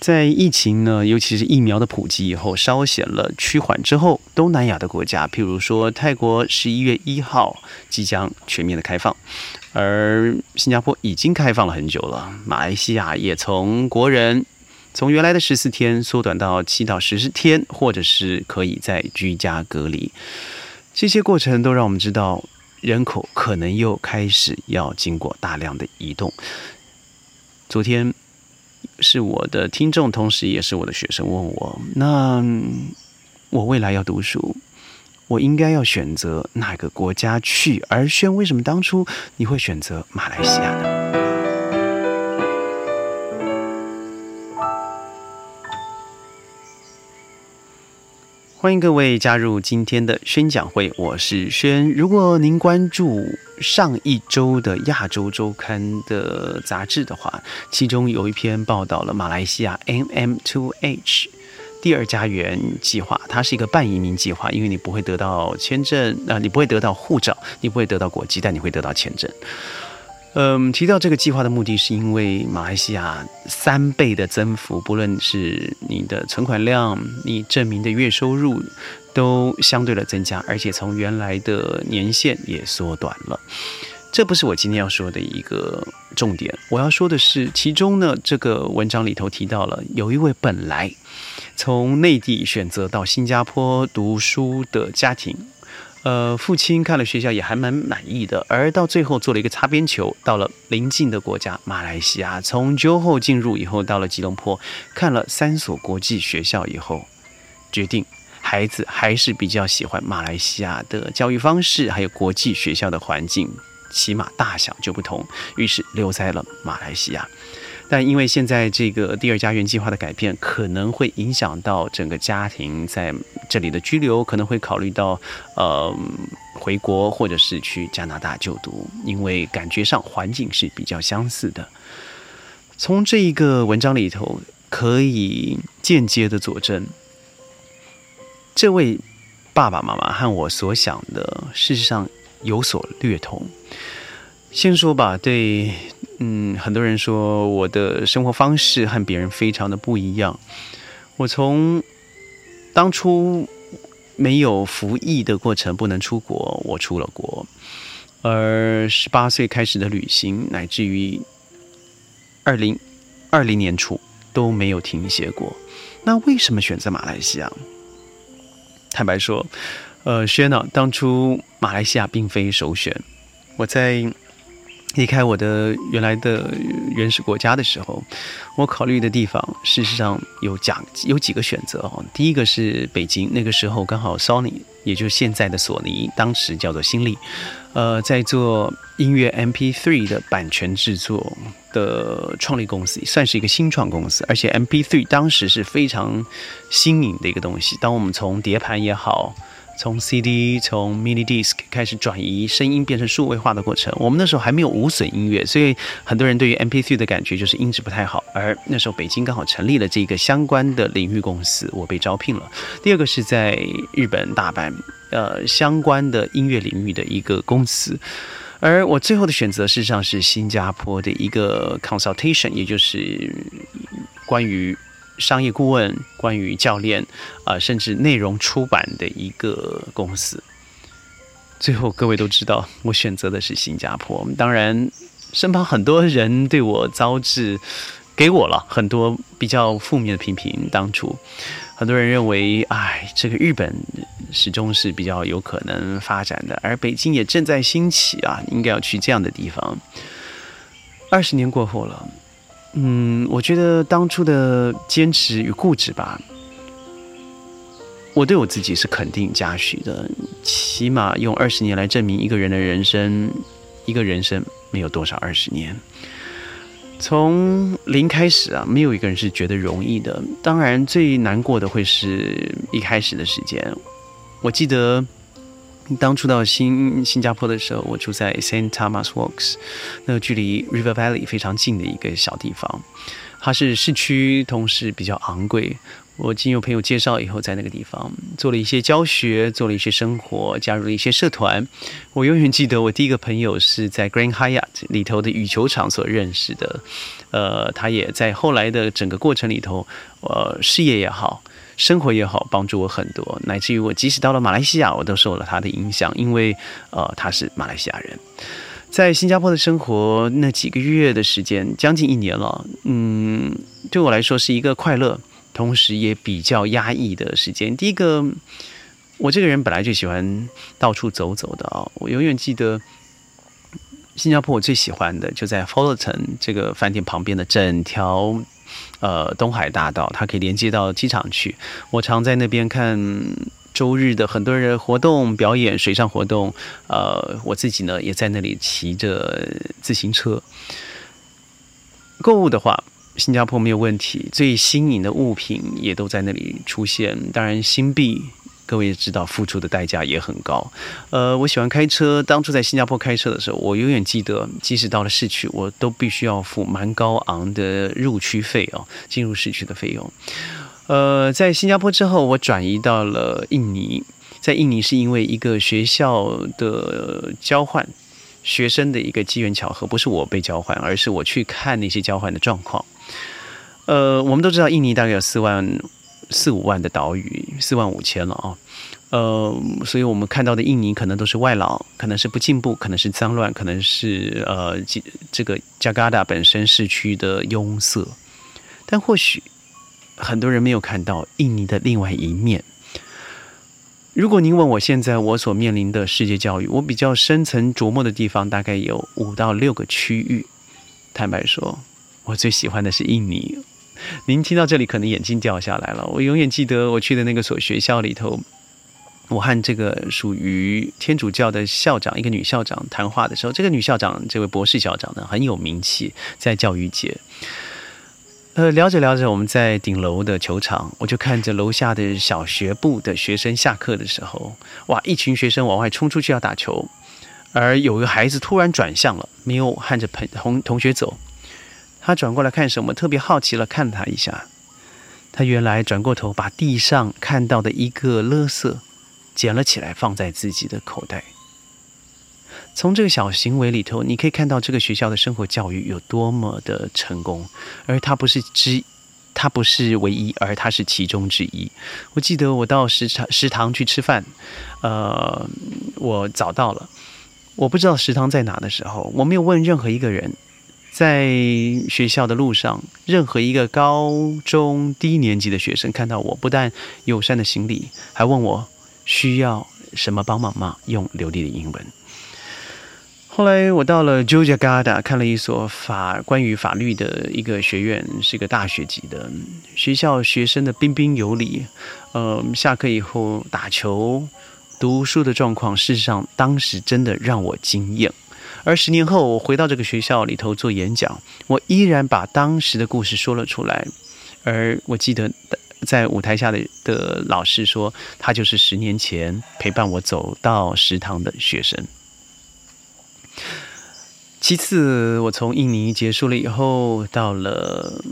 在疫情呢，尤其是疫苗的普及以后，稍显了趋缓之后，东南亚的国家，譬如说泰国，十一月一号即将全面的开放，而新加坡已经开放了很久了，马来西亚也从国人从原来的十四天缩短到七到十四天，或者是可以在居家隔离，这些过程都让我们知道，人口可能又开始要经过大量的移动。昨天。是我的听众，同时也是我的学生，问我：那我未来要读书，我应该要选择哪个国家去？而轩，为什么当初你会选择马来西亚呢？欢迎各位加入今天的宣讲会，我是轩。如果您关注上一周的亚洲周刊的杂志的话，其中有一篇报道了马来西亚 MM2H 第二家园计划，它是一个半移民计划，因为你不会得到签证，啊，你不会得到护照，你不会得到国籍，但你会得到签证。嗯，提到这个计划的目的是因为马来西亚三倍的增幅，不论是你的存款量、你证明的月收入，都相对的增加，而且从原来的年限也缩短了。这不是我今天要说的一个重点，我要说的是，其中呢，这个文章里头提到了有一位本来从内地选择到新加坡读书的家庭。呃，父亲看了学校也还蛮满意的，而到最后做了一个擦边球，到了邻近的国家马来西亚，从酒后进入以后，到了吉隆坡看了三所国际学校以后，决定孩子还是比较喜欢马来西亚的教育方式，还有国际学校的环境，起码大小就不同，于是留在了马来西亚。但因为现在这个第二家园计划的改变，可能会影响到整个家庭在这里的居留，可能会考虑到呃回国或者是去加拿大就读，因为感觉上环境是比较相似的。从这一个文章里头，可以间接的佐证，这位爸爸妈妈和我所想的事实上有所略同。先说吧，对。嗯，很多人说我的生活方式和别人非常的不一样。我从当初没有服役的过程不能出国，我出了国，而十八岁开始的旅行，乃至于二零二零年初都没有停歇过。那为什么选择马来西亚？坦白说，呃，轩呢，当初马来西亚并非首选。我在。离开我的原来的原始国家的时候，我考虑的地方事实上有讲有几个选择哦。第一个是北京，那个时候刚好 Sony，也就是现在的索尼，当时叫做新力，呃，在做音乐 MP3 的版权制作的创立公司，算是一个新创公司。而且 MP3 当时是非常新颖的一个东西。当我们从碟盘也好。从 CD 从 Mini Disc 开始转移声音变成数位化的过程，我们那时候还没有无损音乐，所以很多人对于 MP3 的感觉就是音质不太好。而那时候北京刚好成立了这个相关的领域公司，我被招聘了。第二个是在日本大阪，呃，相关的音乐领域的一个公司，而我最后的选择事实上是新加坡的一个 Consultation，也就是关于。商业顾问，关于教练，啊，甚至内容出版的一个公司。最后，各位都知道，我选择的是新加坡。当然，身旁很多人对我遭致，给我了很多比较负面的批评。当初，很多人认为，哎，这个日本始终是比较有可能发展的，而北京也正在兴起啊，应该要去这样的地方。二十年过后了。嗯，我觉得当初的坚持与固执吧，我对我自己是肯定嘉许的。起码用二十年来证明一个人的人生，一个人生没有多少二十年。从零开始啊，没有一个人是觉得容易的。当然，最难过的会是一开始的时间。我记得。当初到新新加坡的时候，我住在 Saint Thomas Walks，那距离 River Valley 非常近的一个小地方。它是市区，同时比较昂贵。我经由朋友介绍以后，在那个地方做了一些教学，做了一些生活，加入了一些社团。我永远记得，我第一个朋友是在 Grand Hyatt 里头的羽球场所认识的。呃，他也在后来的整个过程里头，呃，事业也好，生活也好，帮助我很多。乃至于我即使到了马来西亚，我都受了他的影响，因为呃，他是马来西亚人。在新加坡的生活那几个月的时间，将近一年了。嗯，对我来说是一个快乐。同时也比较压抑的时间。第一个，我这个人本来就喜欢到处走走的啊。我永远记得新加坡，我最喜欢的就在 Fullerton 这个饭店旁边的整条呃东海大道，它可以连接到机场去。我常在那边看周日的很多人活动表演、水上活动。呃，我自己呢也在那里骑着自行车。购物的话。新加坡没有问题，最新颖的物品也都在那里出现。当然，新币各位也知道，付出的代价也很高。呃，我喜欢开车，当初在新加坡开车的时候，我永远记得，即使到了市区，我都必须要付蛮高昂的入区费哦，进入市区的费用。呃，在新加坡之后，我转移到了印尼，在印尼是因为一个学校的交换。学生的一个机缘巧合，不是我被交换，而是我去看那些交换的状况。呃，我们都知道印尼大概有四万四五万的岛屿，四万五千了啊。呃，所以我们看到的印尼可能都是外劳，可能是不进步，可能是脏乱，可能是呃这个加嘎达本身市区的拥塞。但或许很多人没有看到印尼的另外一面。如果您问我现在我所面临的世界教育，我比较深层琢磨的地方大概有五到六个区域。坦白说，我最喜欢的是印尼。您听到这里可能眼睛掉下来了。我永远记得我去的那个所学校里头，我和这个属于天主教的校长，一个女校长谈话的时候，这个女校长，这位博士校长呢很有名气，在教育界。呃，聊着聊着，我们在顶楼的球场，我就看着楼下的小学部的学生下课的时候，哇，一群学生往外冲出去要打球，而有个孩子突然转向了，没有和着朋同同学走，他转过来看什么，特别好奇了看他一下，他原来转过头把地上看到的一个垃圾捡了起来，放在自己的口袋。从这个小行为里头，你可以看到这个学校的生活教育有多么的成功，而他不是之，他不是唯一，而他是其中之一。我记得我到食堂食堂去吃饭，呃，我找到了，我不知道食堂在哪的时候，我没有问任何一个人，在学校的路上，任何一个高中低年级的学生看到我不但友善的行礼，还问我需要什么帮忙吗？用流利的英文。后来我到了 Jogjakarta，看了一所法关于法律的一个学院，是一个大学级的学校，学生的彬彬有礼，呃，下课以后打球、读书的状况，事实上当时真的让我惊艳。而十年后，我回到这个学校里头做演讲，我依然把当时的故事说了出来。而我记得在舞台下的的老师说，他就是十年前陪伴我走到食堂的学生。其次，我从印尼结束了以后，到了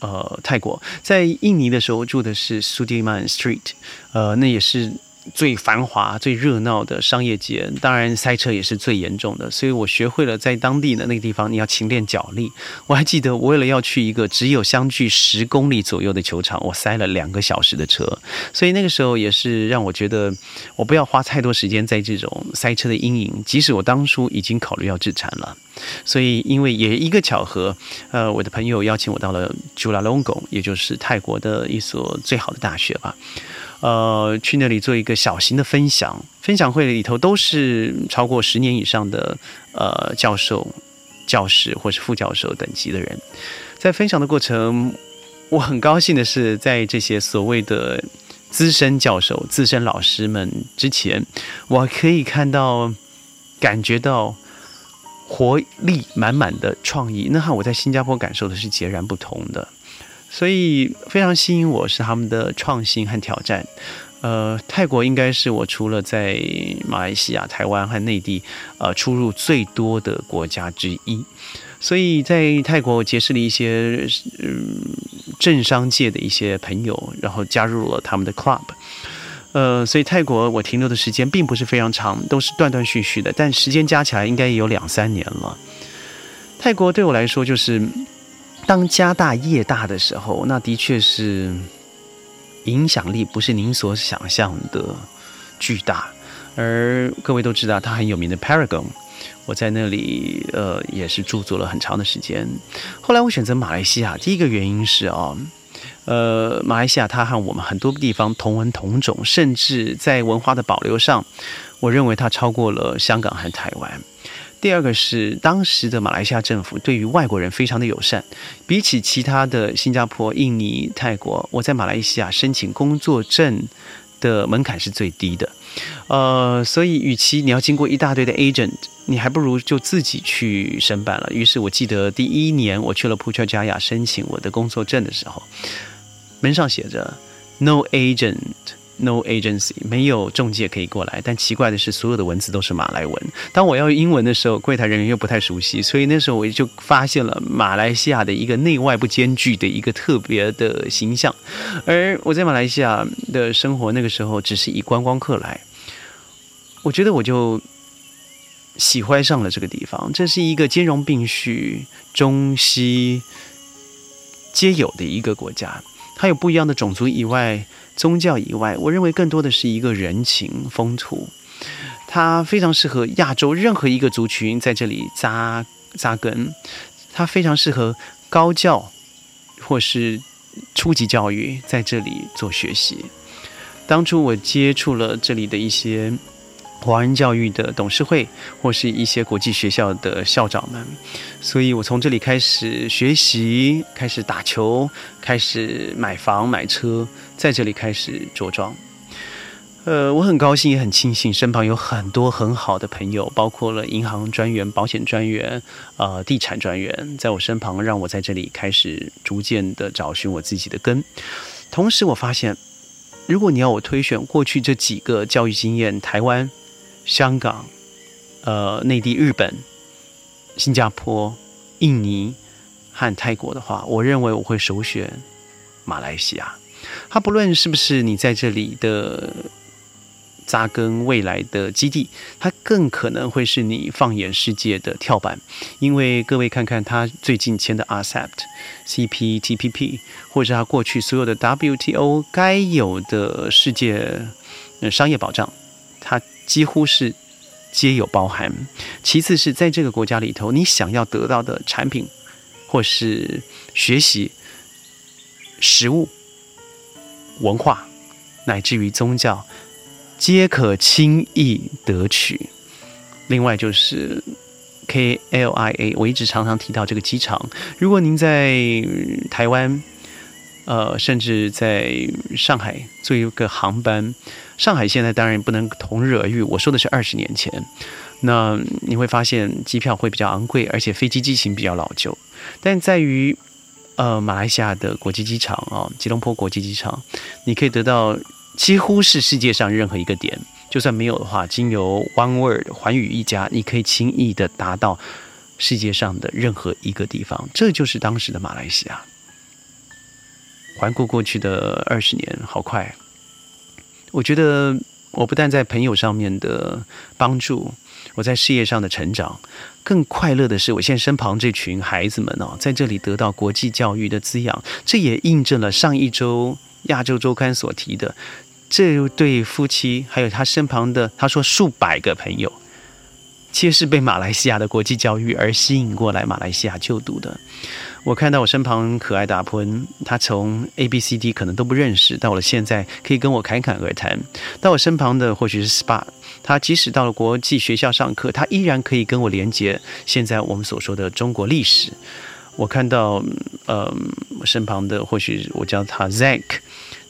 呃泰国。在印尼的时候住的是 Sudiman Street，呃，那也是。最繁华、最热闹的商业街，当然塞车也是最严重的。所以我学会了在当地的那个地方，你要勤练脚力。我还记得，我为了要去一个只有相距十公里左右的球场，我塞了两个小时的车。所以那个时候也是让我觉得，我不要花太多时间在这种塞车的阴影。即使我当初已经考虑要自残了，所以因为也一个巧合，呃，我的朋友邀请我到了 Chulalongkorn，也就是泰国的一所最好的大学吧。呃，去那里做一个小型的分享，分享会里头都是超过十年以上的呃教授、教师或是副教授等级的人，在分享的过程，我很高兴的是，在这些所谓的资深教授、资深老师们之前，我可以看到、感觉到活力满满的创意，那和我在新加坡感受的是截然不同的。所以非常吸引我是他们的创新和挑战，呃，泰国应该是我除了在马来西亚、台湾和内地，呃，出入最多的国家之一。所以在泰国，我结识了一些嗯政商界的一些朋友，然后加入了他们的 club。呃，所以泰国我停留的时间并不是非常长，都是断断续续的，但时间加起来应该也有两三年了。泰国对我来说，就是当家大业大的时候，那的确是影响力不是您所想象的巨大。而各位都知道，它很有名的 Paragon，我在那里呃也是驻足了很长的时间。后来我选择马来西亚，第一个原因是啊。呃，马来西亚它和我们很多地方同文同种，甚至在文化的保留上，我认为它超过了香港和台湾。第二个是当时的马来西亚政府对于外国人非常的友善，比起其他的新加坡、印尼、泰国，我在马来西亚申请工作证的门槛是最低的。呃，所以与其你要经过一大堆的 agent，你还不如就自己去申办了。于是我记得第一年我去了普乔加亚申请我的工作证的时候。门上写着 “No agent, No agency”，没有中介可以过来。但奇怪的是，所有的文字都是马来文。当我要英文的时候，柜台人员又不太熟悉，所以那时候我就发现了马来西亚的一个内外不兼具的一个特别的形象。而我在马来西亚的生活，那个时候只是以观光客来，我觉得我就喜欢上了这个地方。这是一个兼容并蓄、中西皆有的一个国家。它有不一样的种族以外，宗教以外，我认为更多的是一个人情风土。它非常适合亚洲任何一个族群在这里扎扎根。它非常适合高教或是初级教育在这里做学习。当初我接触了这里的一些。华人教育的董事会，或是一些国际学校的校长们，所以我从这里开始学习，开始打球，开始买房买车，在这里开始着装。呃，我很高兴，也很庆幸，身旁有很多很好的朋友，包括了银行专员、保险专员、呃，地产专员，在我身旁，让我在这里开始逐渐的找寻我自己的根。同时，我发现，如果你要我推选过去这几个教育经验，台湾。香港、呃，内地、日本、新加坡、印尼和泰国的话，我认为我会首选马来西亚。它不论是不是你在这里的扎根未来的基地，它更可能会是你放眼世界的跳板。因为各位看看，它最近签的 RCEP、CPTPP，或者它过去所有的 WTO 该有的世界商业保障，它。几乎是皆有包含。其次是在这个国家里头，你想要得到的产品，或是学习、食物、文化，乃至于宗教，皆可轻易得取。另外就是 KLIA，我一直常常提到这个机场。如果您在台湾，呃，甚至在上海做一个航班。上海现在当然不能同日而语，我说的是二十年前。那你会发现机票会比较昂贵，而且飞机机型比较老旧。但在于呃马来西亚的国际机场啊，吉隆坡国际机场，你可以得到几乎是世界上任何一个点，就算没有的话，经由 One Word 环宇一家，你可以轻易的达到世界上的任何一个地方。这就是当时的马来西亚。环顾过去的二十年，好快。我觉得我不但在朋友上面的帮助，我在事业上的成长，更快乐的是，我现在身旁这群孩子们哦，在这里得到国际教育的滋养。这也印证了上一周亚洲周刊所提的这对夫妻，还有他身旁的他说数百个朋友，皆是被马来西亚的国际教育而吸引过来马来西亚就读的。我看到我身旁可爱的阿坤，他从 A B C D 可能都不认识，到了现在可以跟我侃侃而谈。到我身旁的或许是 SPA，他即使到了国际学校上课，他依然可以跟我连接现在我们所说的中国历史。我看到，呃，身旁的或许我叫他 Zack，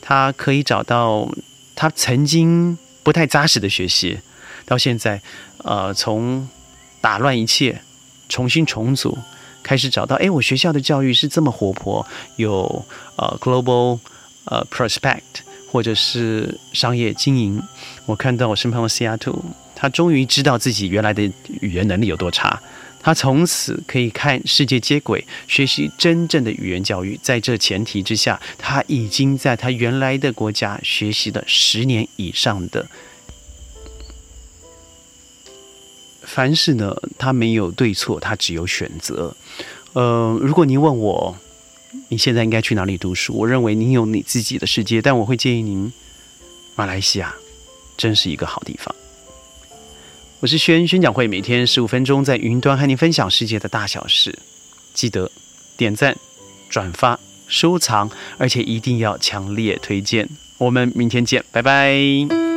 他可以找到他曾经不太扎实的学习，到现在，呃，从打乱一切，重新重组。开始找到，哎，我学校的教育是这么活泼，有呃 global 呃 prospect，或者是商业经营。我看到我身旁的 C R Two，他终于知道自己原来的语言能力有多差，他从此可以看世界接轨，学习真正的语言教育。在这前提之下，他已经在他原来的国家学习了十年以上的。凡事呢，它没有对错，它只有选择。呃，如果您问我，你现在应该去哪里读书？我认为您有你自己的世界，但我会建议您，马来西亚真是一个好地方。我是轩宣讲会，每天十五分钟在云端和您分享世界的大小事，记得点赞、转发、收藏，而且一定要强烈推荐。我们明天见，拜拜。